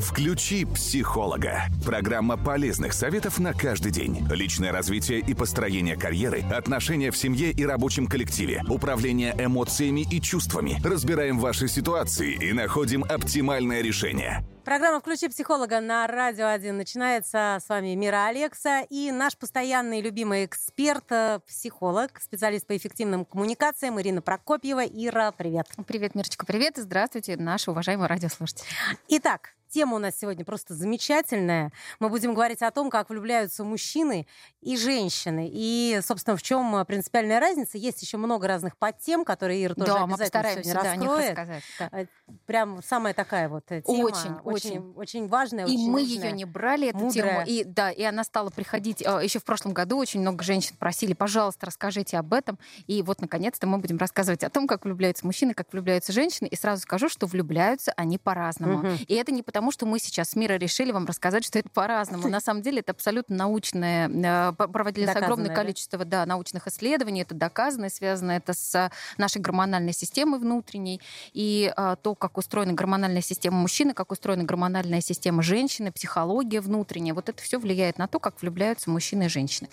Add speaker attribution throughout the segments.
Speaker 1: Включи психолога. Программа полезных советов на каждый день. Личное развитие и построение карьеры, отношения в семье и рабочем коллективе, управление эмоциями и чувствами. Разбираем ваши ситуации и находим оптимальное решение.
Speaker 2: Программа «Включи психолога» на Радио 1 начинается. С вами Мира Алекса и наш постоянный любимый эксперт, э, психолог, специалист по эффективным коммуникациям Ирина Прокопьева. Ира, привет.
Speaker 3: Привет, Мирочка, привет и здравствуйте, наши уважаемые радиослушатели.
Speaker 2: Итак, Тема у нас сегодня просто замечательная. Мы будем говорить о том, как влюбляются мужчины и женщины. И, собственно, в чем принципиальная разница. Есть еще много разных подтем, которые Ира тоже
Speaker 3: да,
Speaker 2: обязательно
Speaker 3: мы
Speaker 2: сегодня
Speaker 3: да,
Speaker 2: раскроет.
Speaker 3: Рассказать, да.
Speaker 2: Э, прям самая такая вот тема.
Speaker 3: Очень,
Speaker 2: очень, очень важная.
Speaker 3: И
Speaker 2: очень
Speaker 3: мы
Speaker 2: нужная,
Speaker 3: ее не брали, эту
Speaker 2: мудрая.
Speaker 3: тему. И, да, и она стала приходить э, еще в прошлом году. Очень много женщин просили, пожалуйста, расскажите об этом. И вот, наконец-то, мы будем рассказывать о том, как влюбляются мужчины, как влюбляются женщины. И сразу скажу, что влюбляются они по-разному.
Speaker 2: Мгм.
Speaker 3: И это не потому, что мы сейчас с мира решили вам рассказать, что это по-разному. На самом деле это абсолютно научное, э, проводились огромное количество да, научных исследований, это доказано, связано это с нашей гормональной системой внутренней, и а, то, как устроена гормональная система мужчины, как устроена гормональная система женщины, психология внутренняя, вот это все влияет на то, как влюбляются мужчины и женщины.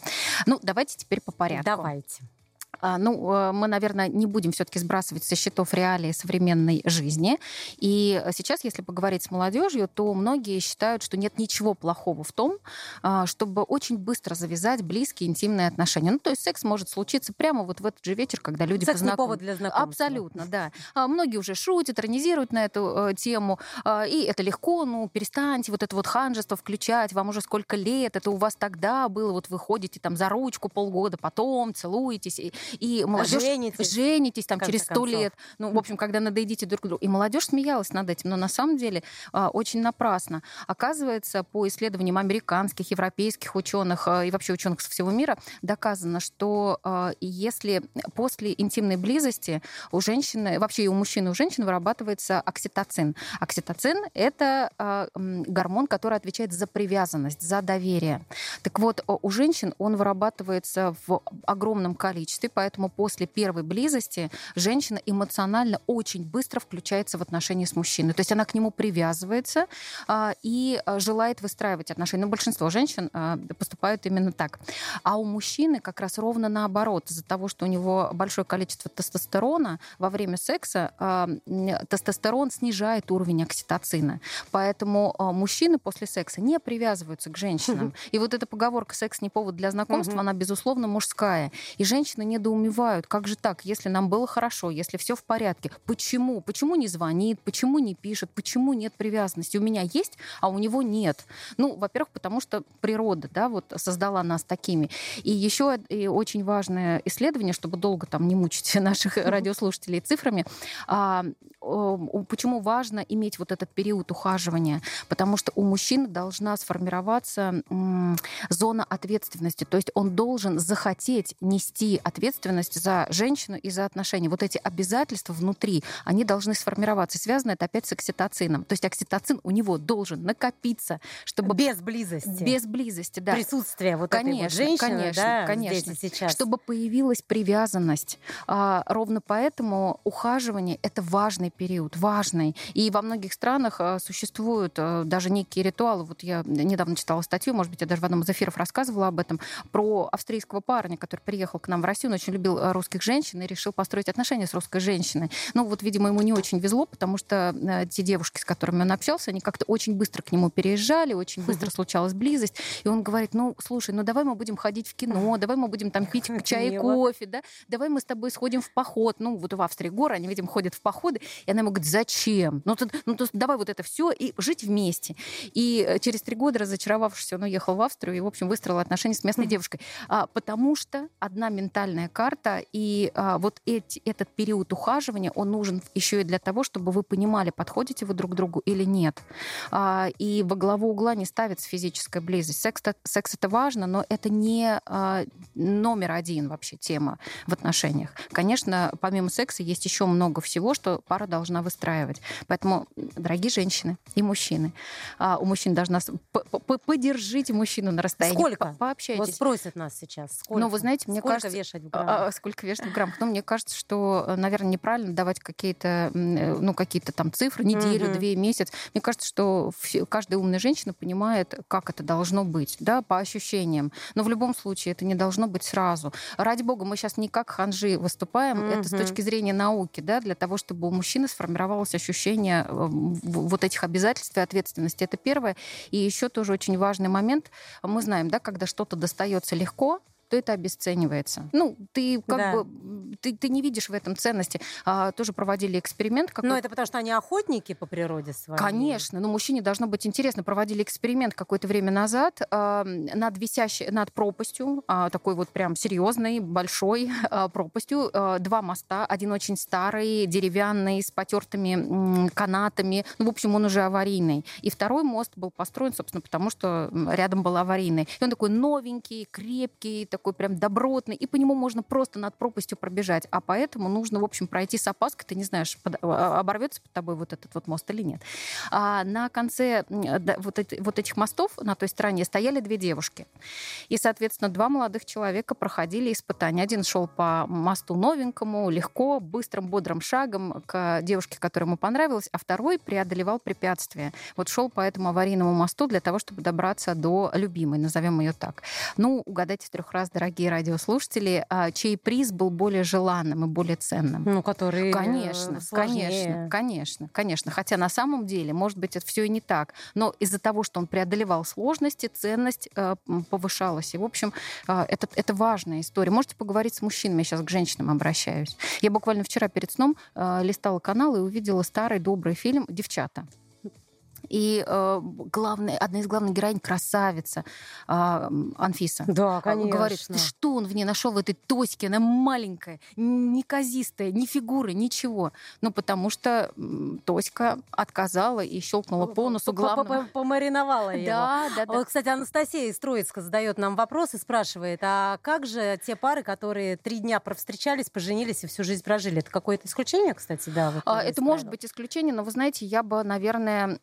Speaker 3: Ну, давайте теперь по порядку.
Speaker 2: Давайте.
Speaker 3: А, Ну, э, мы, наверное, не будем все-таки сбрасывать со счетов реалии современной жизни. И сейчас, если поговорить с молодежью, то многие считают, что нет ничего плохого в том, а, чтобы очень быстро завязать близкие интимные отношения. Ну, то есть секс может случиться прямо вот в этот же вечер, когда люди
Speaker 2: Секс не
Speaker 3: познакомятся.
Speaker 2: повод для знакомства.
Speaker 3: Абсолютно, да. А, Многие уже шутят, иронизируют на эту э, тему. И это легко, ну, перестаньте вот это вот ханжество включать, вам уже сколько лет, это у вас тогда было, вот вы ходите там за ручку полгода, потом целуетесь, и, и молодежь...
Speaker 2: Женитесь.
Speaker 3: Женитесь там через сто лет. Ну, в общем, когда надоедите друг другу. И молодежь смеялась над этим, но на самом деле а, очень напрасно. Оказывается, по исследованиям американских, европейских ученых и вообще ученых со всего мира доказано, что а, если после интимной близости у женщины, вообще и у мужчины, и у женщин вырабатывается окситоцин. Окситоцин – это а, гормон, который отвечает за привязанность, за доверие. Так вот, у женщин он вырабатывается в огромном количестве, поэтому после первой близости женщина эмоционально очень быстро включается в отношения с мужчиной. То есть она к нему привязывается а, и а, желает выстраивать отношения. Но большинство женщин а, поступают именно так. А у мужчины как раз ровно наоборот. Из-за того, что у него большое количество тестостерона во время секса, а, тестостерон снижает уровень окситоцина. Поэтому а, мужчины после секса не привязываются к женщинам. И вот эта поговорка «секс не повод для знакомства», она, безусловно, мужская. И женщины недоумевают, как же так, если нам было хорошо, если все в порядке, почему? Почему не звонит, почему не пишет, почему нет привязанности? У меня есть, а у него нет. Ну, во-первых, потому что природа, да, вот создала нас такими. И еще и очень важное исследование, чтобы долго там не мучить наших радиослушателей цифрами, а, почему важно иметь вот этот период ухаживания? Потому что у мужчины должна сформироваться м, зона ответственности, то есть он должен захотеть нести ответственность за женщину и за отношения. Вот эти обязательства внутри, они должны сформироваться. Связано это опять с окситоцином. То есть окситоцин у него должен накопиться, чтобы
Speaker 2: Без близости.
Speaker 3: без близости, да.
Speaker 2: присутствия вот этой вот
Speaker 3: Конечно,
Speaker 2: женщины,
Speaker 3: конечно,
Speaker 2: да,
Speaker 3: конечно.
Speaker 2: здесь и сейчас.
Speaker 3: Чтобы появилась привязанность. А, ровно поэтому ухаживание это важный период, важный. И во многих странах а, существуют а, даже некие ритуалы. Вот я недавно читала статью, может быть, я даже в одном из эфиров рассказывала об этом, про австрийского парня, который приехал к нам в Россию, он очень любил а, русских женщин и решил построить отношения с русской женщиной. Ну вот, видимо, ему не очень везло, потому что а, те девушки, с которыми он общался, они как-то очень быстро к нему переезжали, очень быстро случалась близость. И он говорит, ну, слушай, ну давай мы будем ходить в кино, давай мы будем там пить чай и кофе, да, давай мы с тобой сходим в поход. Ну, вот в Австрии горы, они, видимо, ходят в походы. И она ему говорит, зачем? Ну, тут, ну то давай вот это все и жить вместе. И э, через три года, разочаровавшись, он уехал в Австрию и, в общем, выстроил отношения с местной девушкой. А, потому что одна ментальная карта, и а, вот эти, этот период ухаживания, он нужен еще и для того, чтобы вы понимали, подходите вы друг к другу или нет. А, и во главу угла не ставится физическая близость. Секс, секс это важно, но это не а, номер один вообще тема в отношениях. Конечно, помимо секса есть еще много всего, что пара должна выстраивать. Поэтому, дорогие женщины и мужчины, а, у мужчин должна... с- п- п- Поддержите мужчину на расстоянии.
Speaker 2: Сколько?
Speaker 3: По- Пообщайтесь.
Speaker 2: Вот спросят нас сейчас, сколько?
Speaker 3: Ну, вы знаете, мне
Speaker 2: Сколько
Speaker 3: кажется,
Speaker 2: вешать в
Speaker 3: а, сколько вешать в граммах. Но мне кажется, что, наверное, неправильно давать какие-то, ну, какие-то там цифры, неделю, угу. две, месяц. Мне кажется, что каждая умная женщина понимает, как это должно быть, да, по ощущениям. Но в любом случае это не должно быть сразу. Ради бога, мы сейчас не как ханжи выступаем, угу. это с точки зрения науки, да, для того, чтобы у мужчины сформировалось ощущение э, вот этих обязательств и ответственности. Это первое. И еще тоже очень важный момент. Мы знаем, да, когда что-то достается легко, то это обесценивается. Ну, ты как да. бы ты, ты не видишь в этом ценности. А, тоже проводили эксперимент.
Speaker 2: Какой... Но это потому, что они охотники по природе своей.
Speaker 3: Конечно, но мужчине должно быть интересно. Проводили эксперимент какое-то время назад а, над висящей, над пропастью, а, такой вот прям серьезной, большой а, пропастью. А, два моста, один очень старый, деревянный, с потертыми канатами. Ну, в общем, он уже аварийный. И второй мост был построен, собственно, потому что рядом был аварийный. И он такой новенький, крепкий, такой такой прям добротный, и по нему можно просто над пропастью пробежать. А поэтому нужно, в общем, пройти с опаской. Ты не знаешь, под, а, оборвется под тобой вот этот вот мост или нет. А на конце вот, эти, вот этих мостов на той стороне стояли две девушки. И, соответственно, два молодых человека проходили испытания. Один шел по мосту новенькому, легко, быстрым, бодрым шагом к девушке, которая ему понравилась, а второй преодолевал препятствия. Вот шел по этому аварийному мосту для того, чтобы добраться до любимой, назовем ее так. Ну, угадайте трех раз дорогие радиослушатели, а, чей приз был более желанным и более ценным.
Speaker 2: Ну, который
Speaker 3: э, Конечно, сложнее. конечно, конечно, конечно. Хотя на самом деле, может быть, это все и не так. Но из-за того, что он преодолевал сложности, ценность э, повышалась. И, в общем, э, это, это важная история. Можете поговорить с мужчинами, я сейчас к женщинам обращаюсь. Я буквально вчера перед сном листала канал и увидела старый добрый фильм «Девчата». И э, главная, одна из главных героинь красавица э, Анфиса.
Speaker 2: Да, конечно.
Speaker 3: Говорит, что он в ней нашел в этой Тоське? Она маленькая, неказистая, ни фигуры, ничего. Ну, потому что Тоська отказала и щелкнула по носу главного.
Speaker 2: Помариновала его.
Speaker 3: Да, да, да.
Speaker 2: Вот, кстати, Анастасия из Троицка задает нам вопрос и спрашивает, а как же те пары, которые три дня провстречались, поженились и всю жизнь прожили? Это какое-то исключение, кстати, да? Вот,
Speaker 3: а, это может быть исключение, но вы знаете, я бы, наверное,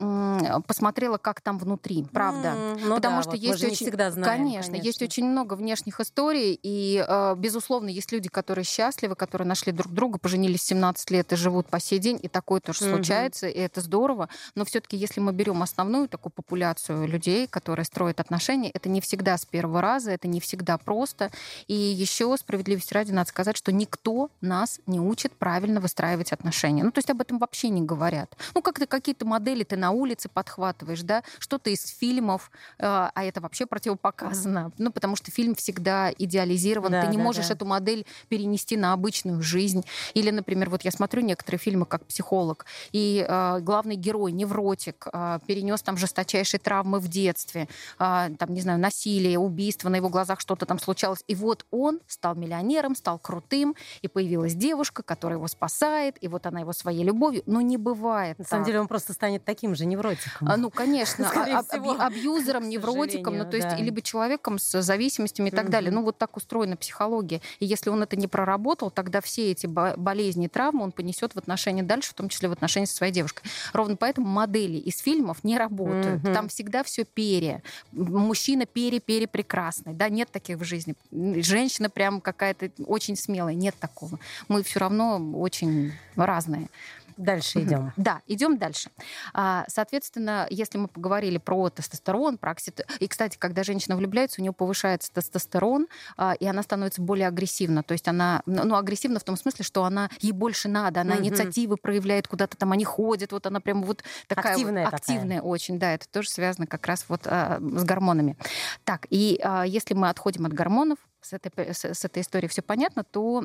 Speaker 3: посмотрела, как там внутри, правда.
Speaker 2: Mm, ну
Speaker 3: Потому
Speaker 2: да,
Speaker 3: что
Speaker 2: вот
Speaker 3: есть очень,
Speaker 2: всегда знаем,
Speaker 3: конечно, конечно, есть очень много внешних историй, и э, безусловно есть люди, которые счастливы, которые нашли друг друга, поженились в 17 лет и живут по сей день, и такое тоже mm-hmm. случается, и это здорово. Но все-таки, если мы берем основную такую популяцию людей, которые строят отношения, это не всегда с первого раза, это не всегда просто. И еще справедливости ради надо сказать, что никто нас не учит правильно выстраивать отношения. Ну, то есть об этом вообще не говорят. Ну, как-то какие-то модели ты на улице подхватываешь, да, что-то из фильмов, э, а это вообще противопоказано, ну, потому что фильм всегда идеализирован, да, ты не да, можешь да. эту модель перенести на обычную жизнь. Или, например, вот я смотрю некоторые фильмы как психолог, и э, главный герой, невротик, э, перенес там жесточайшие травмы в детстве, э, там, не знаю, насилие, убийство, на его глазах что-то там случалось, и вот он стал миллионером, стал крутым, и появилась девушка, которая его спасает, и вот она его своей любовью, но не бывает.
Speaker 2: На так. самом деле он просто станет таким же невротиком невротиком.
Speaker 3: А, ну, конечно, а, всего, абьюзером, невротиком, ну, то есть, да. либо человеком с зависимостями и так mm далее. Ну, вот так устроена психология. И если он это не проработал, тогда все эти болезни и травмы он понесет в отношении дальше, в том числе в отношении со своей девушкой. Ровно поэтому модели из фильмов не работают. mm Там всегда все пере. Мужчина пере-пере прекрасный. Да, нет таких в жизни. Женщина прям какая-то очень смелая. Нет такого. Мы все равно очень разные.
Speaker 2: Дальше идем.
Speaker 3: Да, идем дальше. А, соответственно, если мы поговорили про тестостерон, про оксит... И, кстати, когда женщина влюбляется, у нее повышается тестостерон, а, и она становится более агрессивна. То есть она, ну, ну агрессивна в том смысле, что она ей больше надо, она инициативы проявляет, куда-то там они ходят, вот она прям вот такая
Speaker 2: активная,
Speaker 3: вот, активная очень, да, это тоже связано как раз вот а, с гормонами. Так, и а, если мы отходим от гормонов, с этой, с, с этой историей все понятно, то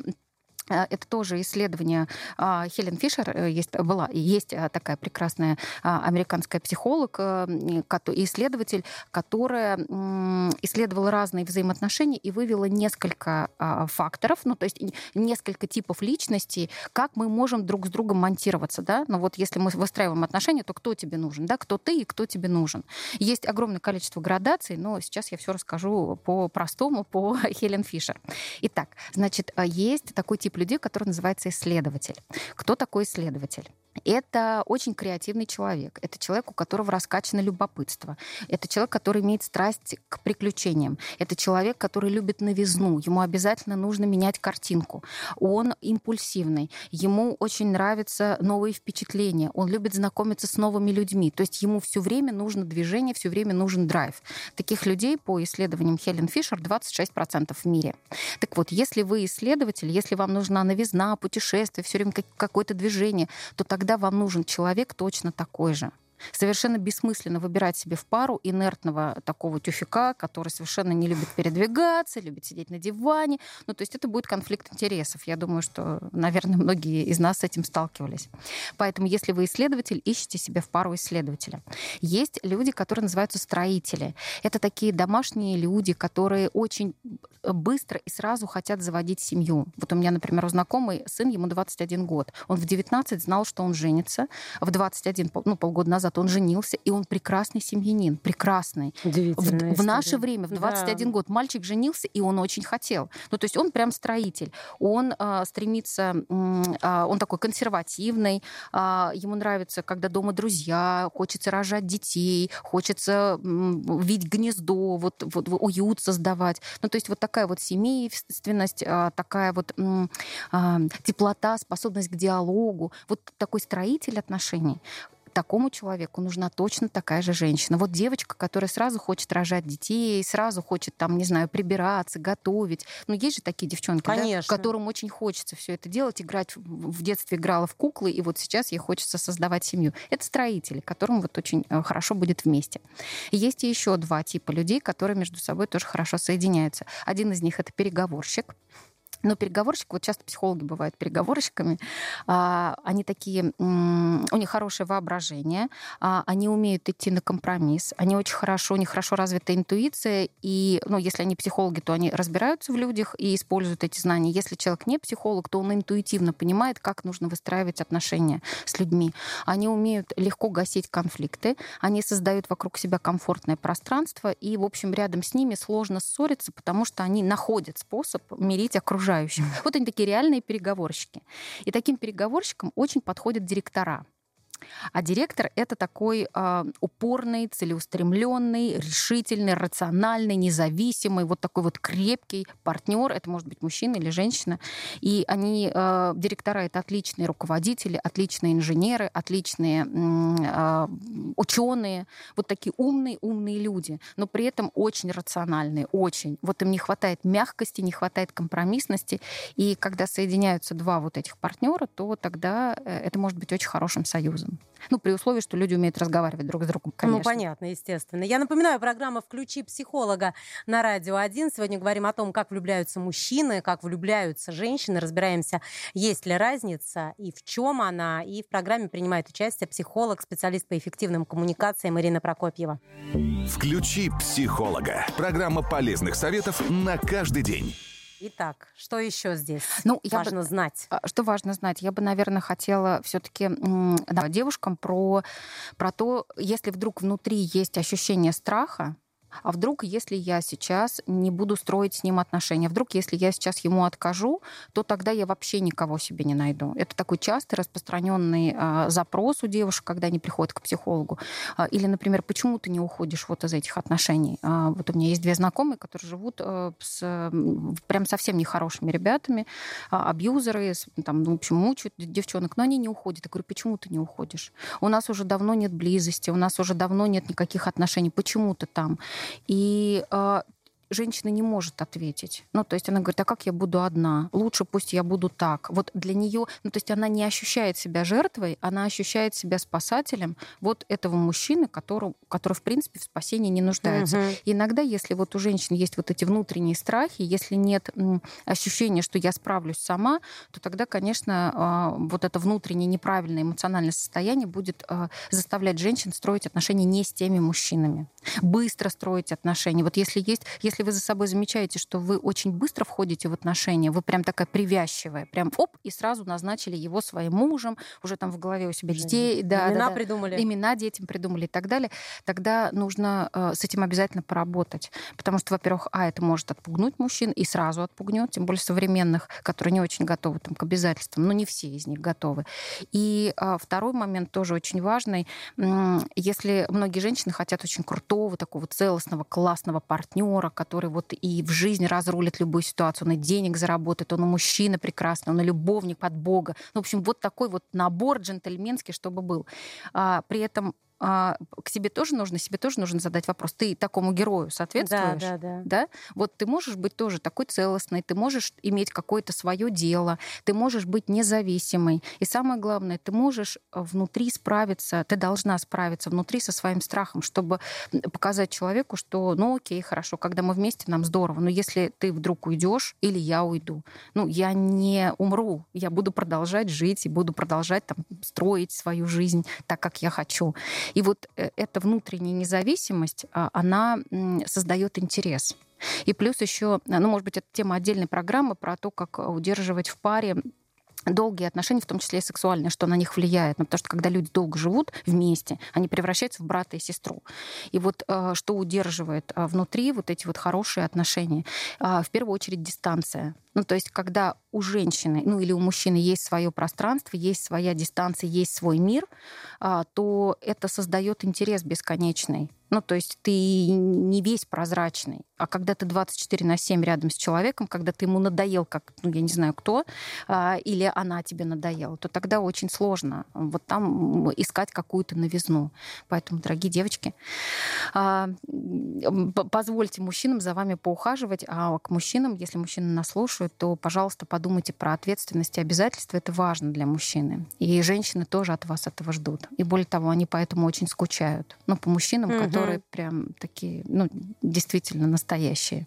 Speaker 3: это тоже исследование а, Хелен Фишер, э, есть, была, есть э, такая прекрасная а, американская психолог, исследователь, которая исследовала разные взаимоотношения и вывела несколько а, факторов, ну, то есть несколько типов личностей, как мы можем друг с другом монтироваться, да, ну вот если мы выстраиваем отношения, то кто тебе нужен, да, кто ты и кто тебе нужен. Есть огромное количество градаций, но сейчас я все расскажу по-простому, по Хелен Фишер. Итак, значит, есть такой тип людей, который называется исследователь. Кто такой исследователь? Это очень креативный человек. Это человек, у которого раскачано любопытство. Это человек, который имеет страсть к приключениям. Это человек, который любит новизну. Ему обязательно нужно менять картинку. Он импульсивный. Ему очень нравятся новые впечатления. Он любит знакомиться с новыми людьми. То есть ему все время нужно движение, все время нужен драйв. Таких людей, по исследованиям Хелен Фишер, 26% в мире. Так вот, если вы исследователь, если вам нужна новизна, путешествие, все время какое-то движение, то тогда тогда вам нужен человек точно такой же. Совершенно бессмысленно выбирать себе в пару инертного такого тюфика, который совершенно не любит передвигаться, любит сидеть на диване. Ну, то есть это будет конфликт интересов. Я думаю, что, наверное, многие из нас с этим сталкивались. Поэтому, если вы исследователь, ищите себе в пару исследователя. Есть люди, которые называются строители. Это такие домашние люди, которые очень быстро и сразу хотят заводить семью. Вот у меня, например, у знакомый сын, ему 21 год. Он в 19 знал, что он женится. В 21, ну, полгода назад назад он женился, и он прекрасный семьянин, прекрасный. В, в наше время, в 21 да. год, мальчик женился, и он очень хотел. Ну, то есть он прям строитель. Он э, стремится, э, он такой консервативный, э, ему нравится, когда дома друзья, хочется рожать детей, хочется э, видеть гнездо, вот, вот уют создавать. Ну, то есть вот такая вот семейственность, э, такая вот э, теплота, способность к диалогу, вот такой строитель отношений такому человеку нужна точно такая же женщина. Вот девочка, которая сразу хочет рожать детей, сразу хочет там, не знаю, прибираться, готовить. Ну, есть же такие девчонки,
Speaker 2: Конечно.
Speaker 3: Да, которым очень хочется все это делать, играть. В детстве играла в куклы, и вот сейчас ей хочется создавать семью. Это строители, которым вот очень э, хорошо будет вместе. есть еще два типа людей, которые между собой тоже хорошо соединяются. Один из них это переговорщик. Но переговорщик, вот часто психологи бывают переговорщиками, а, они такие, у них хорошее воображение, а, они умеют идти на компромисс, они очень хорошо, у них хорошо развита интуиция, и, ну, если они психологи, то они разбираются в людях и используют эти знания. Если человек не психолог, то он интуитивно понимает, как нужно выстраивать отношения с людьми. Они умеют легко гасить конфликты, они создают вокруг себя комфортное пространство, и, в общем, рядом с ними сложно ссориться, потому что они находят способ мирить окружающих окружающих. Вот они такие реальные переговорщики. И таким переговорщикам очень подходят директора. А директор это такой э, упорный, целеустремленный, решительный, рациональный, независимый, вот такой вот крепкий партнер. Это может быть мужчина или женщина. И они, э, директора, это отличные руководители, отличные инженеры, отличные э, ученые, вот такие умные, умные люди, но при этом очень рациональные, очень. Вот им не хватает мягкости, не хватает компромиссности. И когда соединяются два вот этих партнера, то тогда э, это может быть очень хорошим союзом образом. Ну, при условии, что люди умеют разговаривать друг с другом, ну, конечно.
Speaker 2: Ну, понятно, естественно. Я напоминаю, программа «Включи психолога» на Радио 1. Сегодня говорим о том, как влюбляются мужчины, как влюбляются женщины. Разбираемся, есть ли разница и в чем она. И в программе принимает участие психолог, специалист по эффективным коммуникациям Ирина Прокопьева.
Speaker 1: «Включи психолога». Программа полезных советов на каждый день.
Speaker 2: Итак, что еще здесь ну, важно бы, знать?
Speaker 3: А, что важно знать? Я бы, наверное, хотела все-таки да, девушкам про, про то, если вдруг внутри есть ощущение страха, а вдруг, если я сейчас не буду строить с ним отношения, вдруг, если я сейчас ему откажу, то тогда я вообще никого себе не найду. Это такой частый распространенный а, запрос у девушек, когда они приходят к психологу. А, или, например, почему ты не уходишь вот из этих отношений? А, вот у меня есть две знакомые, которые живут а, с прям совсем нехорошими ребятами, абьюзеры, там, в общем, мучают девчонок, но они не уходят. Я говорю, почему ты не уходишь? У нас уже давно нет близости, у нас уже давно нет никаких отношений. Почему ты там? И а, женщина не может ответить. Ну, то есть она говорит, а как я буду одна? Лучше пусть я буду так. Вот для нее, ну, то есть она не ощущает себя жертвой, она ощущает себя спасателем вот этого мужчины, который, который в принципе, в спасении не нуждается. Угу. И иногда, если вот у женщин есть вот эти внутренние страхи, если нет ощущения, что я справлюсь сама, то тогда, конечно, а, вот это внутреннее неправильное эмоциональное состояние будет а, заставлять женщин строить отношения не с теми мужчинами. быстро строить отношения. Вот если есть, если вы за собой замечаете, что вы очень быстро входите в отношения, вы прям такая привязчивая, прям оп, и сразу назначили его своим мужем, уже там в голове у себя детей,
Speaker 2: да, имена
Speaker 3: да, да,
Speaker 2: придумали,
Speaker 3: имена детям придумали и так далее, тогда нужно э, с этим обязательно поработать, потому что, во-первых, а это может отпугнуть мужчин и сразу отпугнет, тем более современных, которые не очень готовы там к обязательствам, но не все из них готовы. И э, второй момент тоже очень важный, если многие женщины хотят очень крутого, такого целостного, классного партнера, который вот и в жизни разрулит любую ситуацию, он и денег заработает, он и мужчина прекрасный, он и любовник под Бога. Ну, в общем, вот такой вот набор джентльменский, чтобы был. А, при этом а, к себе тоже нужно, себе тоже нужно задать вопрос. Ты такому герою соответствуешь?
Speaker 2: Да, да, да.
Speaker 3: да? Вот ты можешь быть тоже такой целостной, ты можешь иметь какое-то свое дело, ты можешь быть независимой. И самое главное, ты можешь внутри справиться, ты должна справиться внутри со своим страхом, чтобы показать человеку, что, ну окей, хорошо, когда мы вместе, нам здорово, но если ты вдруг уйдешь или я уйду, ну я не умру, я буду продолжать жить и буду продолжать там строить свою жизнь так, как я хочу. И вот э, эта внутренняя независимость, а, она создает интерес. И плюс еще, ну, может быть, это тема отдельной программы про то, как удерживать в паре долгие отношения, в том числе и сексуальные, что на них влияет. Ну, потому что когда люди долго живут вместе, они превращаются в брата и сестру. И вот э, что удерживает э, внутри вот эти вот хорошие отношения? В первую очередь дистанция. Ну, то есть, когда у женщины, ну или у мужчины есть свое пространство, есть своя дистанция, есть свой мир, а, то это создает интерес бесконечный. Ну, то есть ты не весь прозрачный. А когда ты 24 на 7 рядом с человеком, когда ты ему надоел, как, ну, я не знаю кто, а, или она тебе надоела, то тогда очень сложно вот там искать какую-то новизну. Поэтому, дорогие девочки, а, позвольте мужчинам за вами поухаживать, а к мужчинам, если мужчины нас слушают, то, пожалуйста, подумайте про ответственность и обязательства. Это важно для мужчины. И женщины тоже от вас этого ждут. И более того, они поэтому очень скучают. Но по мужчинам, mm-hmm которые прям такие, ну, действительно настоящие,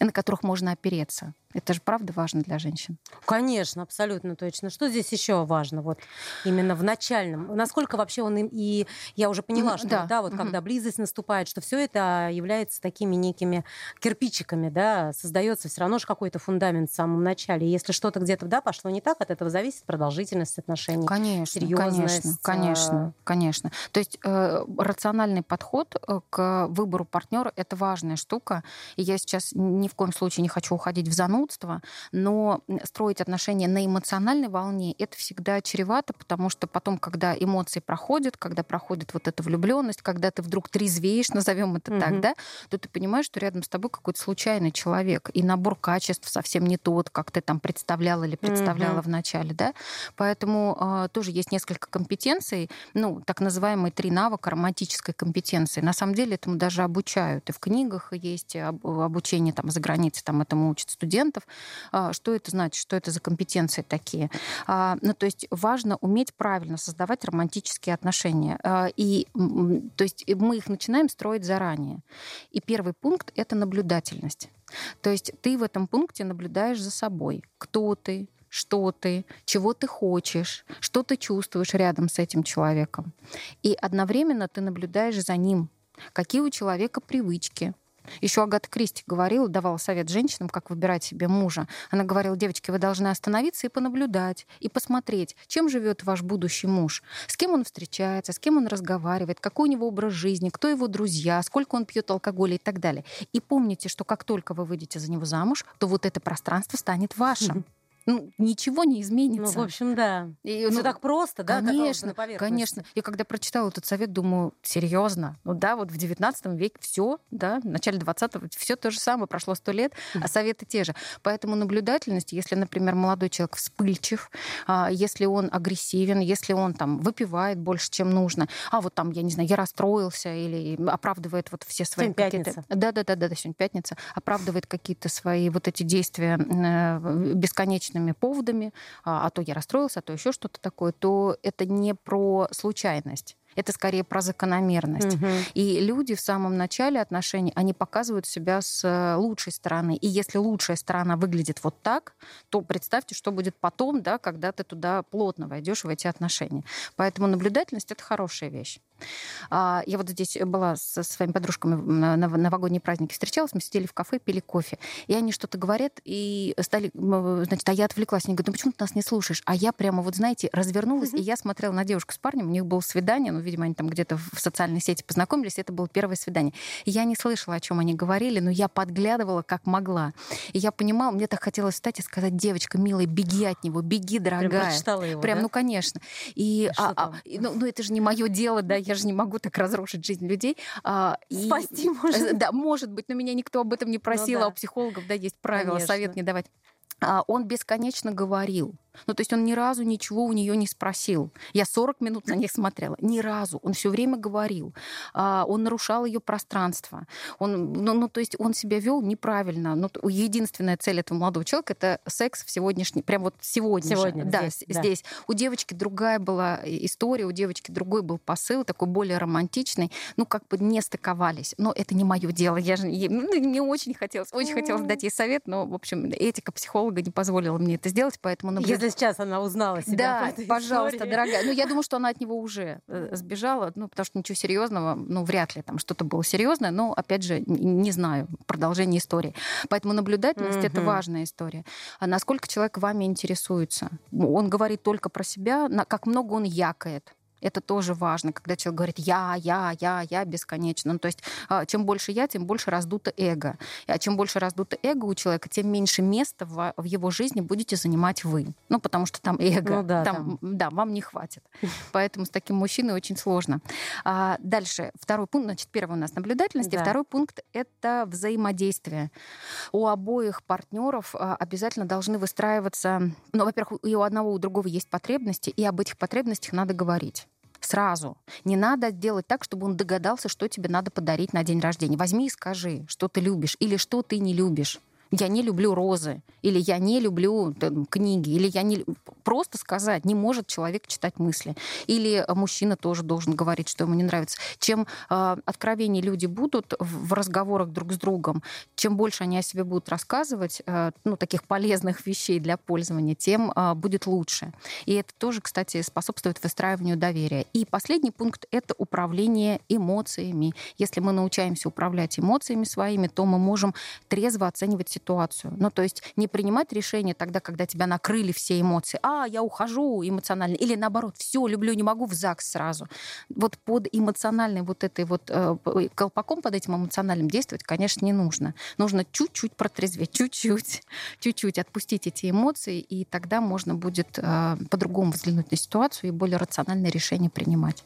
Speaker 3: на которых можно опереться. Это же правда важно для женщин.
Speaker 2: Конечно, абсолютно точно. Что здесь еще важно? Вот именно в начальном. Насколько вообще он им и я уже поняла, что да, да вот угу. когда близость наступает, что все это является такими некими кирпичиками, да, создается все равно же какой-то фундамент в самом начале. И если что-то где-то да пошло не так, от этого зависит продолжительность отношений.
Speaker 3: Конечно, серьезность. Конечно, конечно, конечно. То есть э, рациональный подход э, к выбору партнера это важная штука. И я сейчас ни в коем случае не хочу уходить в зануд занудство, но строить отношения на эмоциональной волне это всегда чревато, потому что потом, когда эмоции проходят, когда проходит вот эта влюбленность, когда ты вдруг трезвеешь, назовем это mm-hmm. так, да, то ты понимаешь, что рядом с тобой какой-то случайный человек, и набор качеств совсем не тот, как ты там представляла или представляла mm-hmm. в начале, да. Поэтому э, тоже есть несколько компетенций, ну, так называемые три навыка романтической компетенции. На самом деле этому даже обучают. И в книгах есть обучение там за границей, там этому учат студенты, клиентов. А, что это значит? Что это за компетенции такие? А, ну, то есть важно уметь правильно создавать романтические отношения. А, и, то есть мы их начинаем строить заранее. И первый пункт — это наблюдательность. То есть ты в этом пункте наблюдаешь за собой. Кто ты, что ты, чего ты хочешь, что ты чувствуешь рядом с этим человеком. И одновременно ты наблюдаешь за ним, какие у человека привычки, еще Агата Кристи говорила, давала совет женщинам, как выбирать себе мужа. Она говорила, девочки, вы должны остановиться и понаблюдать, и посмотреть, чем живет ваш будущий муж, с кем он встречается, с кем он разговаривает, какой у него образ жизни, кто его друзья, сколько он пьет алкоголя и так далее. И помните, что как только вы выйдете за него замуж, то вот это пространство станет вашим ну, ничего не изменится.
Speaker 2: Ну, в общем, да. И, ну, так просто, да?
Speaker 3: Конечно, конечно. Я когда прочитала этот совет, думаю, серьезно, ну да, вот в 19 веке все, да, в начале 20-го все то же самое, прошло сто лет, а советы те же. Поэтому наблюдательность, если, например, молодой человек вспыльчив, а, если он агрессивен, если он там выпивает больше, чем нужно, а вот там, я не знаю, я расстроился или оправдывает вот все свои
Speaker 2: какие-то... Да-да-да,
Speaker 3: да, сегодня пятница, оправдывает какие-то свои вот эти действия э, бесконечно различными поводами, а, а то я расстроился, а то еще что-то такое, то это не про случайность. Это скорее про закономерность. Угу. И люди в самом начале отношений, они показывают себя с э, лучшей стороны. И если лучшая сторона выглядит вот так, то представьте, что будет потом, да, когда ты туда плотно войдешь в эти отношения. Поэтому наблюдательность это хорошая вещь. А, я вот здесь была со своими подружками на новогодние праздники встречалась, мы сидели в кафе, пили кофе, и они что-то говорят, и стали, значит, а я отвлеклась, они говорят, ну почему ты нас не слушаешь? А я прямо вот, знаете, развернулась, и я смотрела на девушку с парнем, у них было свидание, ну, видимо, они там где-то в социальной сети познакомились, это было первое свидание. И я не слышала, о чем они говорили, но я подглядывала, как могла. И я понимала, мне так хотелось встать и сказать, девочка, милая, беги от него, беги, дорогая. Прям
Speaker 2: прочитала его,
Speaker 3: Прям,
Speaker 2: да?
Speaker 3: ну, конечно. И, а, а, ну, ну, это же не мое дело, да, я же не могу так разрушить жизнь людей.
Speaker 2: А, Спасти, и, может
Speaker 3: Да, может быть, но меня никто об этом не просил, ну, да. а у психологов, да, есть правила, Конечно. совет не давать. А, он бесконечно говорил. Ну, то есть он ни разу ничего у нее не спросил. Я 40 минут на них смотрела. Ни разу. Он все время говорил. А, он нарушал ее пространство. Он, ну, ну, то есть он себя вел неправильно. Ну, единственная цель этого молодого человека это секс в сегодняшний, прям вот сегодня.
Speaker 2: Сегодня,
Speaker 3: же.
Speaker 2: да, здесь,
Speaker 3: да, здесь. У девочки другая была история, у девочки другой был посыл, такой более романтичный. Ну, как бы не стыковались. Но это не мое дело. Я же ну, не очень хотелось, очень хотелось дать ей совет, но, в общем, этика психолога не позволила мне это сделать, поэтому
Speaker 2: наблюдать если сейчас она узнала себя.
Speaker 3: Да, пожалуйста, истории. дорогая. Ну, я думаю, что она от него уже э, сбежала, ну, потому что ничего серьезного, ну, вряд ли там что-то было серьезное, но, опять же, не знаю продолжение истории. Поэтому наблюдательность mm-hmm. это важная история. А насколько человек вами интересуется? Он говорит только про себя, как много он якает. Это тоже важно, когда человек говорит «я, я, я, я» бесконечно. Ну, то есть а, чем больше «я», тем больше раздуто эго. А чем больше раздуто эго у человека, тем меньше места в, в его жизни будете занимать вы. Ну, потому что там эго.
Speaker 2: Ну, да,
Speaker 3: там, там. да, вам не хватит. Поэтому с таким мужчиной очень сложно. А, дальше, второй пункт. Значит, первый у нас наблюдательность, да. и второй пункт — это взаимодействие. У обоих партнеров а, обязательно должны выстраиваться... Ну, во-первых, и у одного, и у другого есть потребности, и об этих потребностях надо говорить сразу. Не надо делать так, чтобы он догадался, что тебе надо подарить на день рождения. Возьми и скажи, что ты любишь или что ты не любишь я не люблю розы, или я не люблю там, книги, или я не... Просто сказать, не может человек читать мысли. Или мужчина тоже должен говорить, что ему не нравится. Чем э, откровеннее люди будут в, разговорах друг с другом, чем больше они о себе будут рассказывать, э, ну, таких полезных вещей для пользования, тем э, будет лучше. И это тоже, кстати, способствует выстраиванию доверия. И последний пункт — это управление эмоциями. Если мы научаемся управлять эмоциями своими, то мы можем трезво оценивать ситуацию. Ну, то есть не принимать решение тогда, когда тебя накрыли все эмоции. А, я ухожу эмоционально. Или наоборот, все, люблю, не могу в ЗАГС сразу. Вот под эмоциональной вот этой вот э, колпаком под этим эмоциональным действовать, конечно, не нужно. Нужно чуть-чуть протрезветь, чуть-чуть, чуть-чуть отпустить эти эмоции, и тогда можно будет э, по-другому взглянуть на ситуацию и более рациональное решение принимать.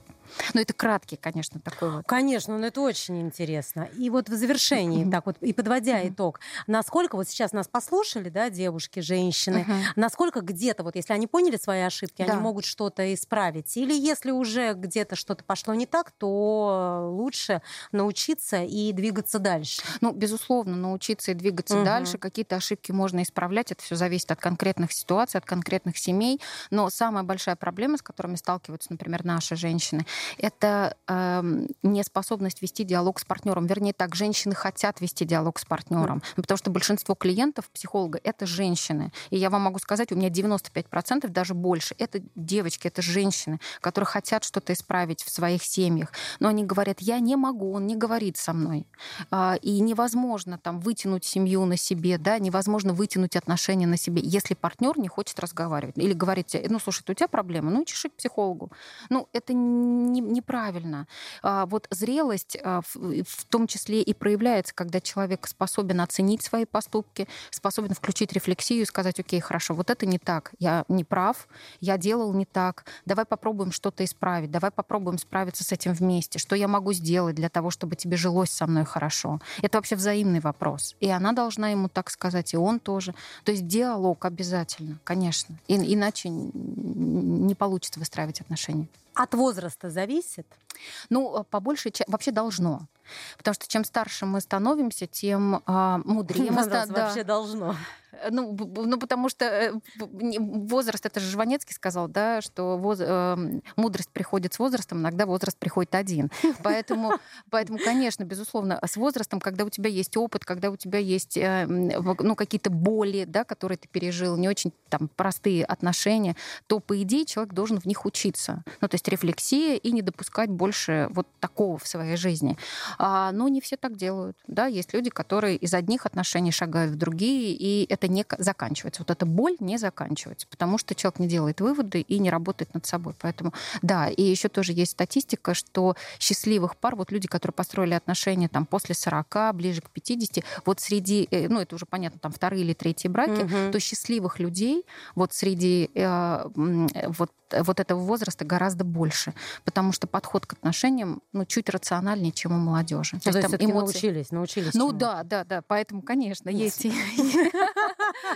Speaker 3: Но это краткий, конечно, такой вот.
Speaker 2: Конечно, но это очень интересно. И вот в завершении, так вот, и подводя итог, насколько вот сейчас нас послушали, да, девушки, женщины, насколько где-то, вот если они поняли свои ошибки, они могут что-то исправить? Или если уже где-то что-то пошло не так, то лучше научиться и двигаться дальше?
Speaker 3: Ну, безусловно, научиться и двигаться дальше. Какие-то ошибки можно исправлять. Это все зависит от конкретных ситуаций, от конкретных семей. Но самая большая проблема, с которыми сталкиваются, например, наши женщины, это э, неспособность вести диалог с партнером. Вернее, так, женщины хотят вести диалог с партнером, mm. потому что большинство клиентов психолога это женщины. И я вам могу сказать, у меня 95%, даже больше, это девочки, это женщины, которые хотят что-то исправить в своих семьях. Но они говорят, я не могу, он не говорит со мной. А, и невозможно там вытянуть семью на себе, да, невозможно вытянуть отношения на себе, если партнер не хочет разговаривать. Или говорить, ну, слушай, у тебя проблема, ну, чеши к психологу. Ну, это не, неправильно. А, вот зрелость а, в, том числе и проявляется, когда человек способен оценить свои поступки, способен включить рефлексию и сказать, окей, хорошо, вот это не так, я не прав, я делал не так, давай попробуем что-то исправить, давай попробуем справиться с этим вместе, что я могу сделать для того, чтобы тебе жилось со мной хорошо. Это вообще взаимный вопрос. И она должна ему так сказать, и он тоже. То есть диалог обязательно, конечно. И, иначе не получится выстраивать отношения.
Speaker 2: От возраста зависит?
Speaker 3: Ну, э, по большей части вообще должно. Потому что чем старше мы становимся, тем а, мудрее мы
Speaker 2: становимся. вообще должно.
Speaker 3: Э, ну, ну, потому что э, возраст, это же Жванецкий сказал, да, что воз, э, мудрость приходит с возрастом, иногда возраст приходит один. Поэтому, поэтому, конечно, безусловно, с возрастом, когда у тебя есть опыт, когда у тебя есть э, ну, какие-то боли, да, которые ты пережил, не очень там простые отношения, то, по идее, человек должен в них учиться. Ну, то есть рефлексия и не допускать больше вот такого в своей жизни. А, но не все так делают. Да? Есть люди, которые из одних отношений шагают в другие, и это не заканчивается. Вот эта боль не заканчивается, потому что человек не делает выводы и не работает над собой. Поэтому, да, и еще тоже есть статистика, что счастливых пар, вот люди, которые построили отношения там после 40, ближе к 50, вот среди, э, ну это уже понятно, там вторые или третьи браки, угу. то счастливых людей вот среди э, вот вот этого возраста гораздо больше, потому что подход к отношениям ну, чуть рациональнее, чем у молодежи.
Speaker 2: То, то есть там эмоции... научились, научились.
Speaker 3: Ну да, да, да. Поэтому, конечно, есть есть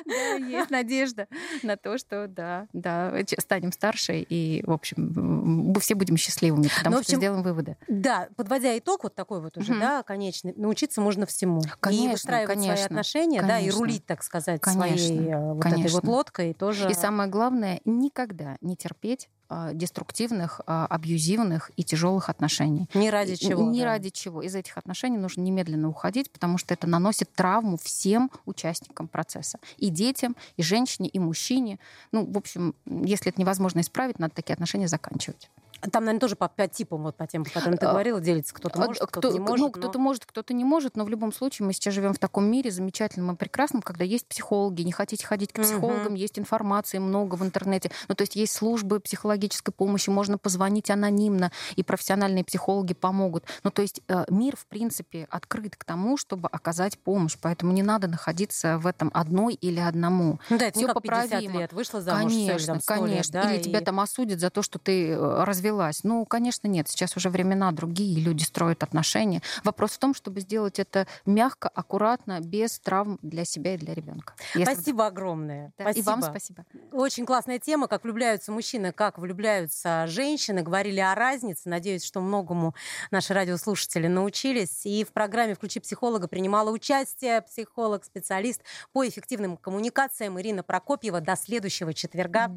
Speaker 3: надежда на то, что да, да, станем старше и, в общем, мы все будем счастливыми, потому что сделаем выводы.
Speaker 2: Да, подводя итог вот такой вот уже, да, конечный, научиться можно всему.
Speaker 3: Конечно,
Speaker 2: и выстраивать свои отношения, да, и рулить, так сказать, своей вот этой вот лодкой тоже.
Speaker 3: И самое главное, никогда не терпеть терпеть а, деструктивных, а, абьюзивных и тяжелых отношений.
Speaker 2: Ни ради чего.
Speaker 3: Ни да. ради чего. Из этих отношений нужно немедленно уходить, потому что это наносит травму всем участникам процесса. И детям, и женщине, и мужчине. Ну, в общем, если это невозможно исправить, надо такие отношения заканчивать.
Speaker 2: Там, наверное, тоже по пять типам, вот по тем, по которым ты а, говорила, делится. Кто-то может, кто-то кто, не может.
Speaker 3: Ну, кто-то но... может, кто-то не может, но в любом случае мы сейчас живем в таком мире замечательном и прекрасном, когда есть психологи, не хотите ходить к психологам, угу. есть информации много в интернете. Ну, то есть есть службы психологической помощи, можно позвонить анонимно, и профессиональные психологи помогут. Ну, то есть э, мир, в принципе, открыт к тому, чтобы оказать помощь, поэтому не надо находиться в этом одной или одному.
Speaker 2: Ну, да, это как поправимо. 50 лет вышла замуж,
Speaker 3: конечно, там, конечно. Лет, да, или и... тебя там осудят за то, что ты э, развела развелась. Ну, конечно, нет. Сейчас уже времена другие, люди строят отношения. Вопрос в том, чтобы сделать это мягко, аккуратно, без травм для себя и для ребенка.
Speaker 2: Если... Спасибо огромное.
Speaker 3: Да,
Speaker 2: спасибо.
Speaker 3: И вам спасибо.
Speaker 2: Очень классная тема, как влюбляются мужчины, как влюбляются женщины. Говорили о разнице. Надеюсь, что многому наши радиослушатели научились. И в программе «Включи психолога» принимала участие психолог, специалист по эффективным коммуникациям Ирина Прокопьева. До следующего четверга.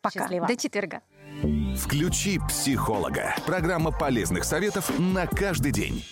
Speaker 3: Пока.
Speaker 2: Счастливо.
Speaker 3: До четверга.
Speaker 1: Включи психолога. Программа полезных советов на каждый день.